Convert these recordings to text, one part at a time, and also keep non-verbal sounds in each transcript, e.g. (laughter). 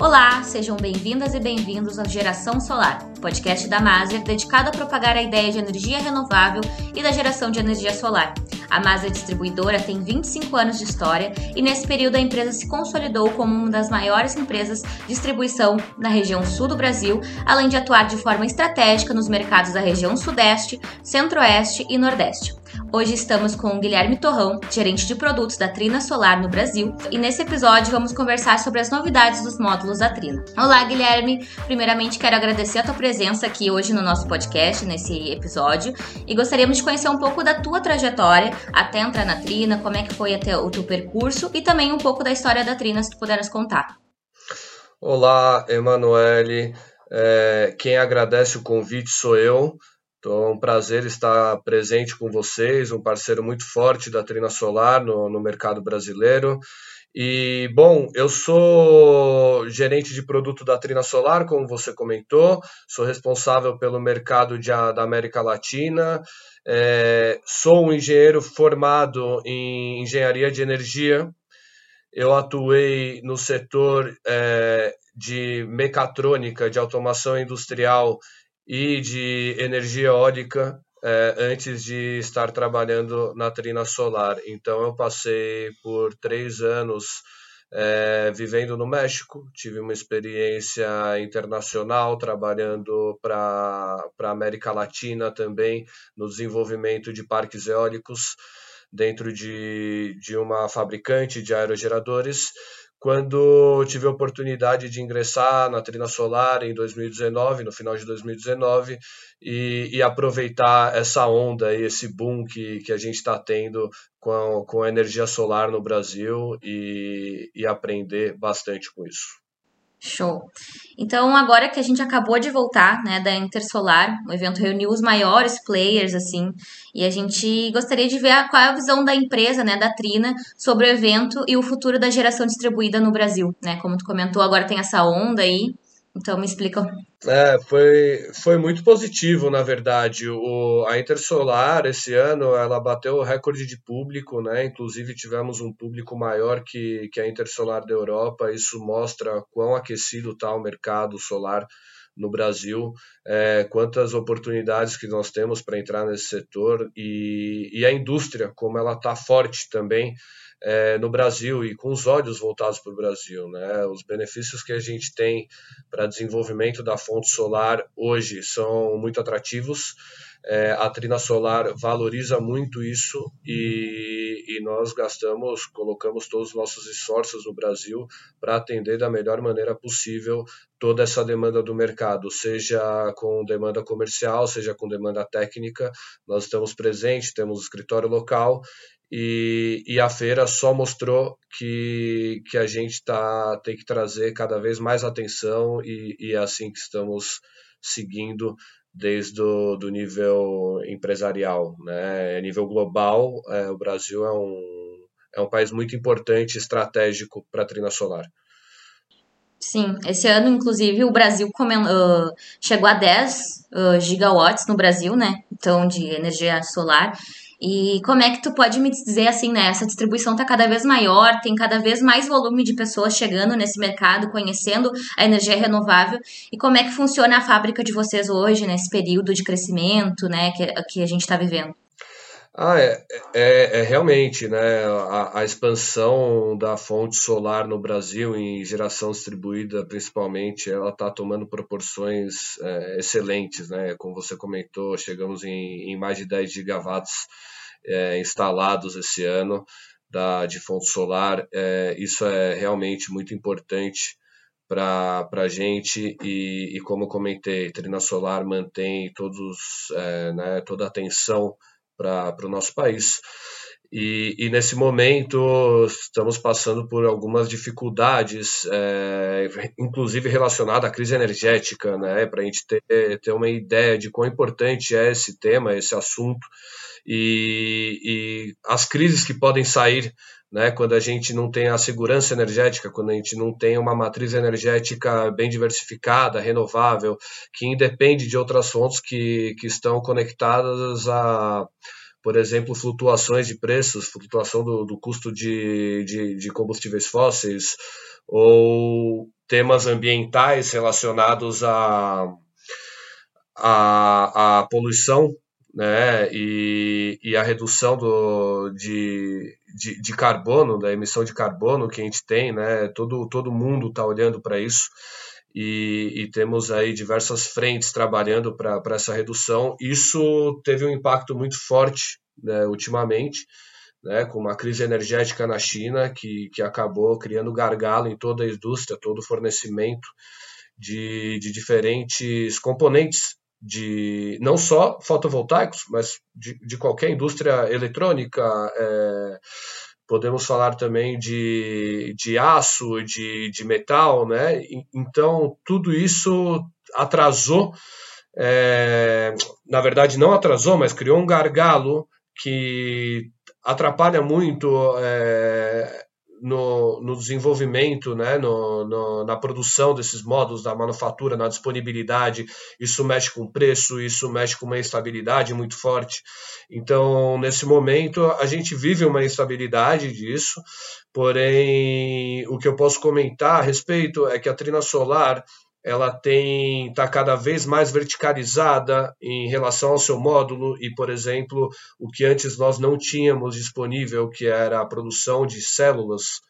Olá, sejam bem-vindas e bem-vindos ao Geração Solar, podcast da Maser dedicado a propagar a ideia de energia renovável e da geração de energia solar. A Maser Distribuidora tem 25 anos de história e nesse período a empresa se consolidou como uma das maiores empresas de distribuição na região sul do Brasil, além de atuar de forma estratégica nos mercados da região Sudeste, Centro-Oeste e Nordeste. Hoje estamos com o Guilherme Torrão, gerente de produtos da Trina Solar no Brasil, e nesse episódio vamos conversar sobre as novidades dos módulos da Trina. Olá, Guilherme! Primeiramente quero agradecer a tua presença aqui hoje no nosso podcast, nesse episódio, e gostaríamos de conhecer um pouco da tua trajetória até entrar na Trina, como é que foi até o teu percurso e também um pouco da história da Trina, se tu puderes contar. Olá, Emanuele. É, quem agradece o convite sou eu. Então, é um prazer estar presente com vocês, um parceiro muito forte da Trina Solar no, no mercado brasileiro. E, bom, eu sou gerente de produto da Trina Solar, como você comentou, sou responsável pelo mercado de, da América Latina, é, sou um engenheiro formado em engenharia de energia, eu atuei no setor é, de mecatrônica, de automação industrial e de energia eólica é, antes de estar trabalhando na Trina Solar. Então, eu passei por três anos é, vivendo no México, tive uma experiência internacional trabalhando para a América Latina também no desenvolvimento de parques eólicos dentro de, de uma fabricante de aerogeradores quando tive a oportunidade de ingressar na Trina Solar em 2019, no final de 2019, e, e aproveitar essa onda esse boom que, que a gente está tendo com com a energia solar no Brasil e, e aprender bastante com isso. Show. Então, agora que a gente acabou de voltar, né, da Intersolar, o evento reuniu os maiores players, assim, e a gente gostaria de ver qual é a visão da empresa, né, da Trina, sobre o evento e o futuro da geração distribuída no Brasil, né? Como tu comentou, agora tem essa onda aí, então me explica. É, foi, foi muito positivo, na verdade. O, a Intersolar, esse ano, ela bateu o recorde de público, né? Inclusive tivemos um público maior que, que a Intersolar da Europa. Isso mostra quão aquecido está o mercado solar no Brasil, é, quantas oportunidades que nós temos para entrar nesse setor e, e a indústria, como ela está forte também é, no Brasil e com os olhos voltados para o Brasil. Né? Os benefícios que a gente tem para desenvolvimento da fonte solar hoje são muito atrativos. É, a Trina Solar valoriza muito isso e, e, nós gastamos, colocamos todos os nossos esforços no Brasil para atender da melhor maneira possível toda essa demanda do mercado, seja com demanda comercial, seja com demanda técnica. Nós estamos presentes, temos escritório local e, e, a feira só mostrou que, que a gente tá, tem que trazer cada vez mais atenção e, e é assim que estamos seguindo desde o do nível empresarial. Né? A nível global, é, o Brasil é um, é um país muito importante, estratégico para a Trina Solar. Sim, esse ano, inclusive, o Brasil uh, chegou a 10 uh, gigawatts no Brasil, né? Então, de energia solar. E como é que tu pode me dizer assim, né? Essa distribuição está cada vez maior, tem cada vez mais volume de pessoas chegando nesse mercado, conhecendo a energia renovável. E como é que funciona a fábrica de vocês hoje, nesse período de crescimento, né, que, que a gente está vivendo? Ah, é, é, é, realmente, né? A, a, expansão da fonte solar no Brasil, em geração distribuída principalmente, ela está tomando proporções é, excelentes, né? Como você comentou, chegamos em, em mais de 10 gigawatts é, instalados esse ano da, de fonte solar. É, isso é realmente muito importante para a gente e, e, como comentei, Trina Solar mantém todos, é, né, toda a atenção para o nosso país. E, e, nesse momento estamos passando por algumas dificuldades, é, inclusive relacionadas à crise energética, né, para a gente ter, ter uma ideia de quão importante é esse tema, esse assunto e, e as crises que podem sair né, quando a gente não tem a segurança energética, quando a gente não tem uma matriz energética bem diversificada, renovável, que independe de outras fontes que, que estão conectadas a, por exemplo, flutuações de preços, flutuação do, do custo de, de, de combustíveis fósseis, ou temas ambientais relacionados à a, a, poluição né, e, e a redução do, de, de, de, carbono, da emissão de carbono que a gente tem, né, todo, todo mundo está olhando para isso e, e, temos aí diversas frentes trabalhando para essa redução. Isso teve um impacto muito forte né, ultimamente, né, com uma crise energética na China que, que acabou criando gargalo em toda a indústria, todo o fornecimento de, de diferentes componentes de não só fotovoltaicos, mas de, de qualquer indústria eletrônica. É, podemos falar também de, de aço, de, de metal, né? Então, tudo isso atrasou, é, na verdade, não atrasou, mas criou um gargalo que atrapalha muito é, no, no desenvolvimento, né, no, no, na produção desses módulos da manufatura, na disponibilidade, isso mexe com preço, isso mexe com uma instabilidade muito forte. Então, nesse momento, a gente vive uma instabilidade disso, porém, o que eu posso comentar a respeito é que a Trina Solar ela tem está cada vez mais verticalizada em relação ao seu módulo e, por exemplo, o que antes nós não tínhamos disponível, que era a produção de células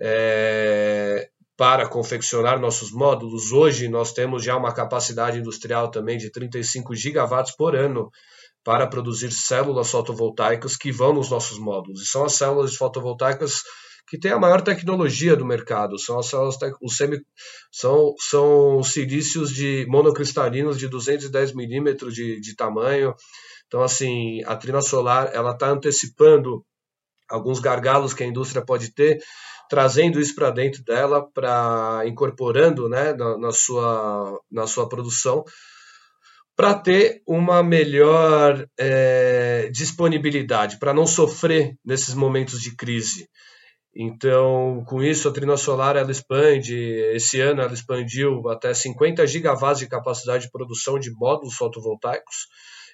é, para confeccionar nossos módulos. Hoje nós temos já uma capacidade industrial também de 35 gigawatts por ano para produzir células fotovoltaicas que vão nos nossos módulos. E são as células fotovoltaicas que tem a maior tecnologia do mercado. São as células, os semi, são, são silícios de monocristalinos de 210 milímetros de, de tamanho. Então, assim, a trina solar ela está antecipando alguns gargalos que a indústria pode ter, trazendo isso para dentro dela, para incorporando, né, na, na, sua na sua produção, para ter uma melhor é, disponibilidade, para não sofrer nesses momentos de crise. Então, com isso, a Trina Solar ela expande. Esse ano, ela expandiu até 50 gigawatts de capacidade de produção de módulos fotovoltaicos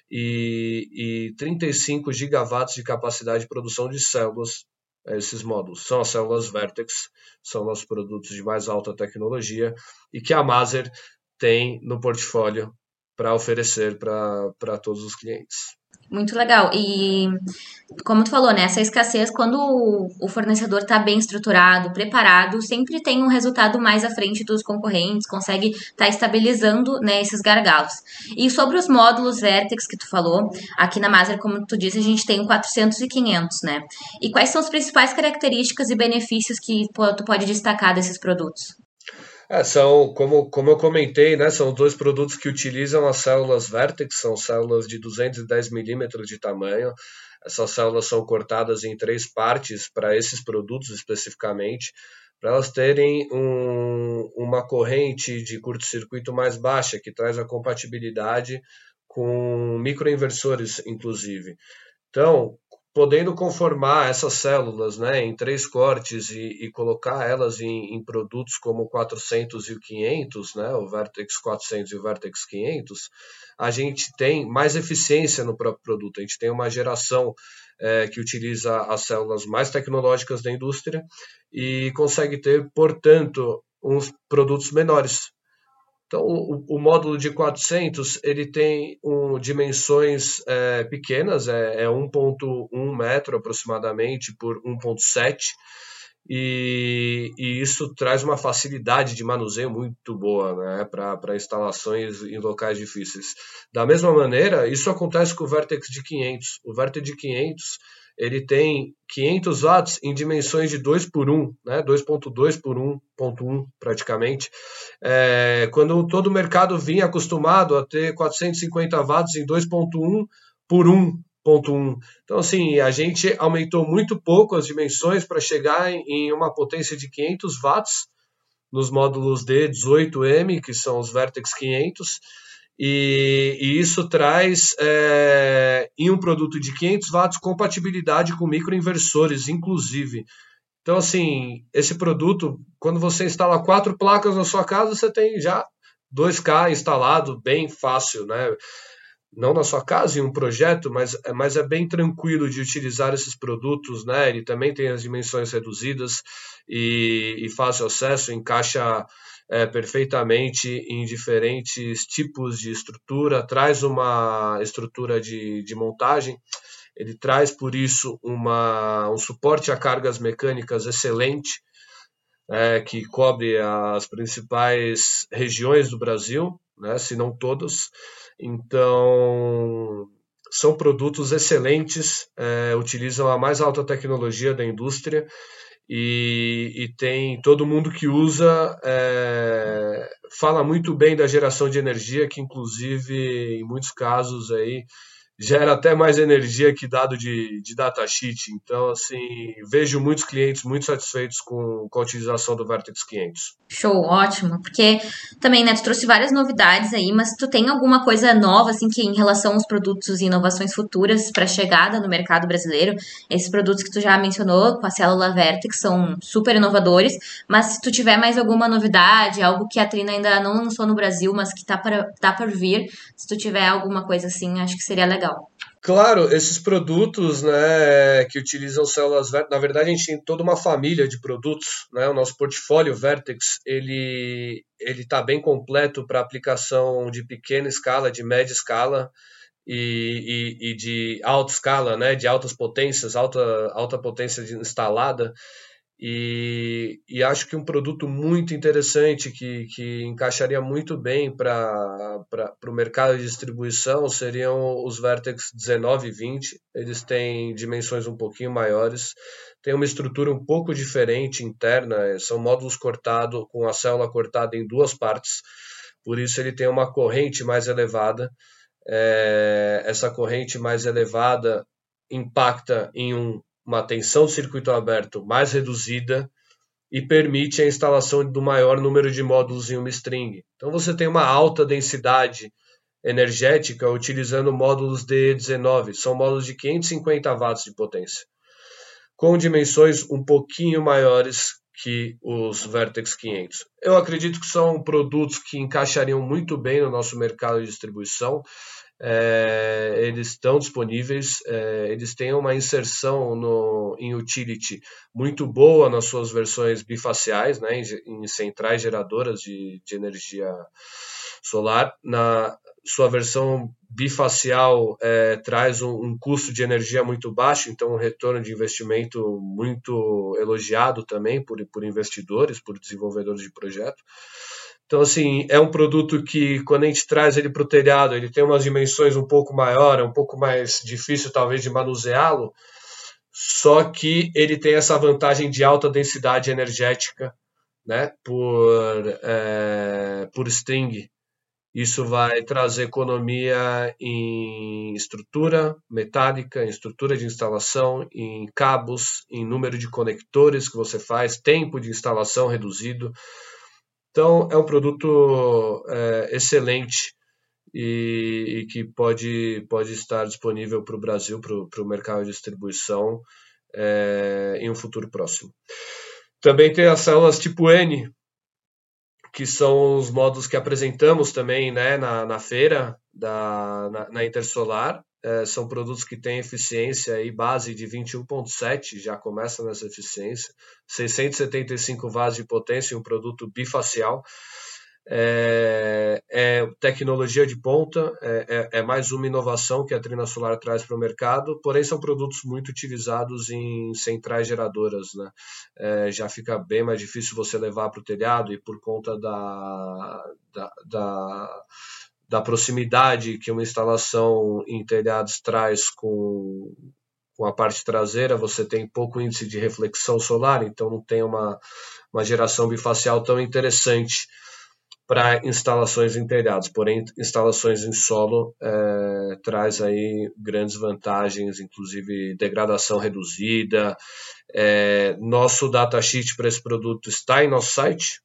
e, e 35 gigawatts de capacidade de produção de células. Esses módulos são as células Vertex, são nossos produtos de mais alta tecnologia e que a Maser tem no portfólio para oferecer para todos os clientes. Muito legal. E como tu falou, né, essa escassez, quando o fornecedor está bem estruturado, preparado, sempre tem um resultado mais à frente dos concorrentes, consegue estar tá estabilizando né, esses gargalos. E sobre os módulos Vertex que tu falou, aqui na Maser, como tu disse, a gente tem 400 e 500, né? E quais são as principais características e benefícios que tu pode destacar desses produtos? É, são, como, como eu comentei, né, são dois produtos que utilizam as células Vertex, são células de 210 milímetros de tamanho. Essas células são cortadas em três partes para esses produtos especificamente, para elas terem um, uma corrente de curto-circuito mais baixa, que traz a compatibilidade com microinversores, inclusive. Então, podendo conformar essas células né, em três cortes e, e colocar elas em, em, produtos como o 400 e o 500, né, o Vertex 400 e o Vertex 500, a gente tem mais eficiência no próprio produto. A gente tem uma geração é, que utiliza as células mais tecnológicas da indústria e consegue ter, portanto, uns produtos menores, então, o, o, módulo de 400 ele tem um, dimensões é, pequenas, é, é 1.1 metro aproximadamente por 1.7 e, e, isso traz uma facilidade de manuseio muito boa né, para instalações em locais difíceis. Da mesma maneira, isso acontece com o Vertex de 500. O Vertex de 500 ele tem 500 watts em dimensões de 2 por 1, né? 2.2 por 1.1 praticamente. É, quando todo o mercado vinha acostumado a ter 450 watts em 2.1 por 1.1. Então, assim, a gente aumentou muito pouco as dimensões para chegar em uma potência de 500 watts nos módulos D18M, que são os Vertex 500, e, e isso traz é, em um produto de 500 watts compatibilidade com microinversores, inclusive. Então, assim, esse produto, quando você instala quatro placas na sua casa, você tem já 2K instalado bem fácil, né? não na sua casa em um projeto, mas, mas é bem tranquilo de utilizar esses produtos, né? Ele também tem as dimensões reduzidas e, e fácil acesso, encaixa é, perfeitamente em diferentes tipos de estrutura, traz uma estrutura de, de montagem, ele traz por isso uma, um suporte a cargas mecânicas excelente, é, que cobre as principais regiões do Brasil, né, se não todas. Então, são produtos excelentes, é, utilizam a mais alta tecnologia da indústria e, e tem todo mundo que usa é, fala muito bem da geração de energia, que inclusive em muitos casos aí gera até mais energia que dado de, de datasheet. Então, assim, vejo muitos clientes muito satisfeitos com, com a utilização do Vertex 500. Show, ótimo. Porque também, né, tu trouxe várias novidades aí, mas tu tem alguma coisa nova, assim, que em relação aos produtos e inovações futuras para chegada no mercado brasileiro? Esses produtos que tu já mencionou, com a célula Vertex, são super inovadores, mas se tu tiver mais alguma novidade, algo que a Trina ainda não lançou no Brasil, mas que tá para tá por vir, se tu tiver alguma coisa assim, acho que seria legal legal. Claro, esses produtos né, que utilizam células na verdade a gente tem toda uma família de produtos, né, o nosso portfólio Vertex, ele está bem completo para aplicação de pequena escala, de média escala e, e, e, de alta escala, né, de altas potências, alta, alta potência instalada. E, e, acho que um produto muito interessante que, que encaixaria muito bem para o mercado de distribuição seriam os Vertex 19 e 20. Eles têm dimensões um pouquinho maiores, têm uma estrutura um pouco diferente interna, são módulos cortados com a célula cortada em duas partes, por isso ele tem uma corrente mais elevada. É, essa corrente mais elevada impacta em um uma tensão de circuito aberto mais reduzida e permite a instalação do maior número de módulos em uma string. Então você tem uma alta densidade energética utilizando módulos D19, são módulos de 550 watts de potência, com dimensões um pouquinho maiores que os Vertex 500. Eu acredito que são produtos que encaixariam muito bem no nosso mercado de distribuição é, eles estão disponíveis, é, eles têm uma inserção no, em utility muito boa nas suas versões bifaciais, né, em, em centrais geradoras de, de energia solar. Na sua versão bifacial é, traz um, um, custo de energia muito baixo, então um retorno de investimento muito elogiado também por, por investidores, por desenvolvedores de projeto. Então, assim, é um produto que, quando a gente traz ele para o telhado, ele tem umas dimensões um pouco maior, é um pouco mais difícil, talvez, de manuseá-lo, só que ele tem essa vantagem de alta densidade energética, né, por, é, por string. Isso vai trazer economia em estrutura metálica, em estrutura de instalação, em cabos, em número de conectores que você faz, tempo de instalação reduzido. Então, é um produto é, excelente e, e, que pode, pode estar disponível para o Brasil, para o mercado de distribuição, é, em um futuro próximo. Também tem as células tipo N, que são os modos que apresentamos também né, na, na feira da, na, na Intersolar, é, são produtos que têm eficiência e base de 21.7, já começa nessa eficiência, 675 watts de potência um produto bifacial. É, é, tecnologia de ponta, é, é, é, mais uma inovação que a Trina Solar traz para o mercado, porém são produtos muito utilizados em centrais geradoras. Né? É, já fica bem mais difícil você levar para o telhado e por conta da, da, da da proximidade que uma instalação em telhados traz com, com a parte traseira, você tem pouco índice de reflexão solar, então não tem uma, uma geração bifacial tão interessante para instalações em telhados, porém instalações em solo é, traz aí grandes vantagens, inclusive degradação reduzida. É, nosso datasheet para esse produto está em nosso site,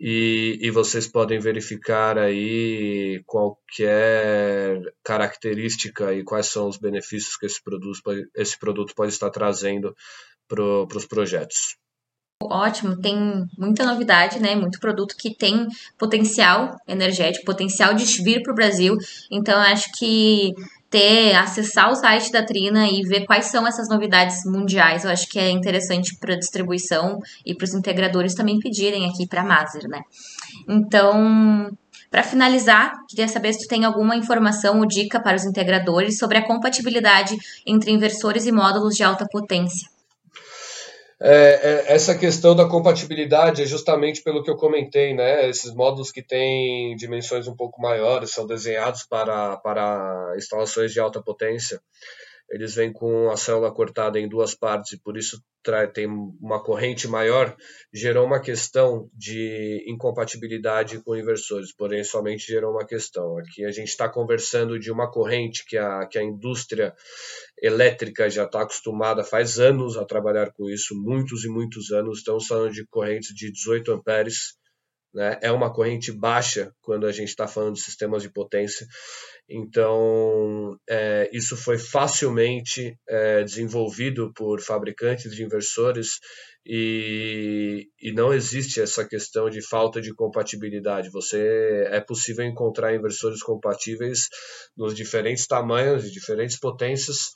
e, e, vocês podem verificar aí qualquer característica e quais são os benefícios que esse produto, esse produto pode estar trazendo para os projetos. Ótimo, tem muita novidade, né? Muito produto que tem potencial energético, potencial de vir para o Brasil. Então, acho que ter, acessar o site da Trina e ver quais são essas novidades mundiais, eu acho que é interessante para a distribuição e para os integradores também pedirem aqui para a Maser, né? Então, para finalizar, queria saber se tu tem alguma informação ou dica para os integradores sobre a compatibilidade entre inversores e módulos de alta potência. É, é, essa questão da compatibilidade é justamente pelo que eu comentei, né? Esses módulos que têm dimensões um pouco maiores são desenhados para, para instalações de alta potência eles vêm com a célula cortada em duas partes e por isso tem uma corrente maior, gerou uma questão de incompatibilidade com inversores, porém somente gerou uma questão. Aqui a gente está conversando de uma corrente que a, que a indústria elétrica já está acostumada faz anos a trabalhar com isso, muitos e muitos anos, estamos falando de correntes de 18 amperes, né? é uma corrente baixa quando a gente está falando de sistemas de potência, então, é, isso foi facilmente é, desenvolvido por fabricantes de inversores e, e, não existe essa questão de falta de compatibilidade. Você é possível encontrar inversores compatíveis nos diferentes tamanhos e diferentes potências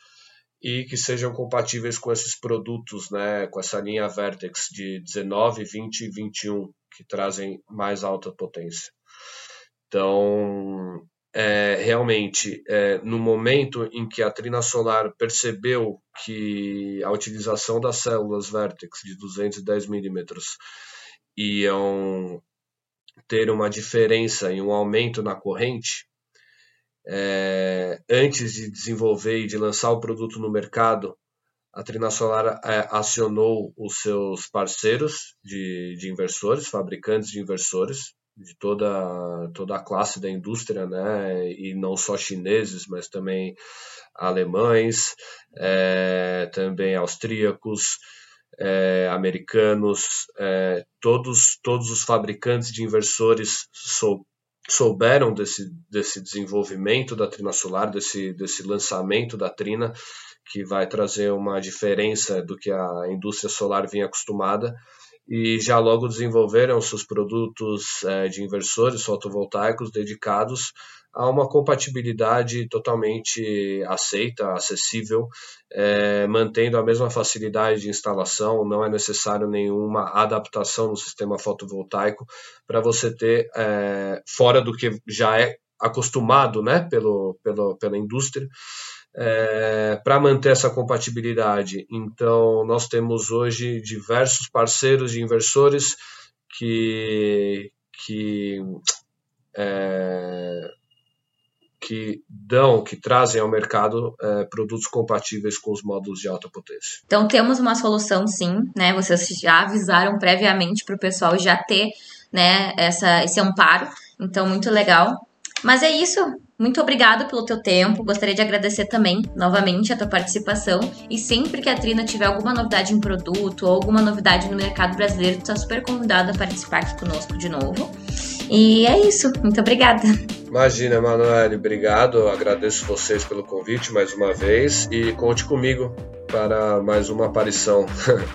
e que sejam compatíveis com esses produtos, né, com essa linha Vertex de 19, 20 e 21 que trazem mais alta potência. Então, é, realmente, é, no momento em que a Trina Solar percebeu que a utilização das células Vertex de 210 milímetros iam ter uma diferença e um aumento na corrente, é, antes de desenvolver e de lançar o produto no mercado, a Trina Solar é, acionou os seus parceiros de, de inversores, fabricantes de inversores, de toda, toda a classe da indústria, né? e não só chineses, mas também alemães, é, também austríacos, é, americanos, é, todos, todos os fabricantes de inversores sou, souberam desse, desse desenvolvimento da Trina Solar, desse, desse lançamento da Trina, que vai trazer uma diferença do que a indústria solar vinha acostumada. E já logo desenvolveram seus produtos é, de inversores fotovoltaicos dedicados a uma compatibilidade totalmente aceita, acessível, é, mantendo a mesma facilidade de instalação, não é necessário nenhuma adaptação no sistema fotovoltaico para você ter, é, fora do que já é acostumado né, pelo, pelo, pela indústria, é, para manter essa compatibilidade. Então, nós temos hoje diversos parceiros de inversores que, que, é, que dão, que trazem ao mercado é, produtos compatíveis com os módulos de alta potência. Então, temos uma solução sim, né? Vocês já avisaram previamente para o pessoal já ter né, essa, esse amparo. Então, muito legal. Mas é isso. Muito obrigado pelo teu tempo. Gostaria de agradecer também novamente a tua participação. E sempre que a Trina tiver alguma novidade em produto ou alguma novidade no mercado brasileiro, tu está super convidada a participar aqui conosco de novo. E é isso. Muito obrigada. Imagina, Manoel. Obrigado. Agradeço vocês pelo convite mais uma vez e conte comigo para mais uma aparição.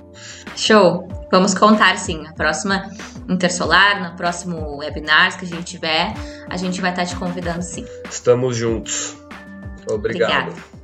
(laughs) Show! Vamos contar sim. A próxima Intersolar, no próximo webinar que a gente tiver, a gente vai estar te convidando sim. Estamos juntos. Obrigado. Obrigada.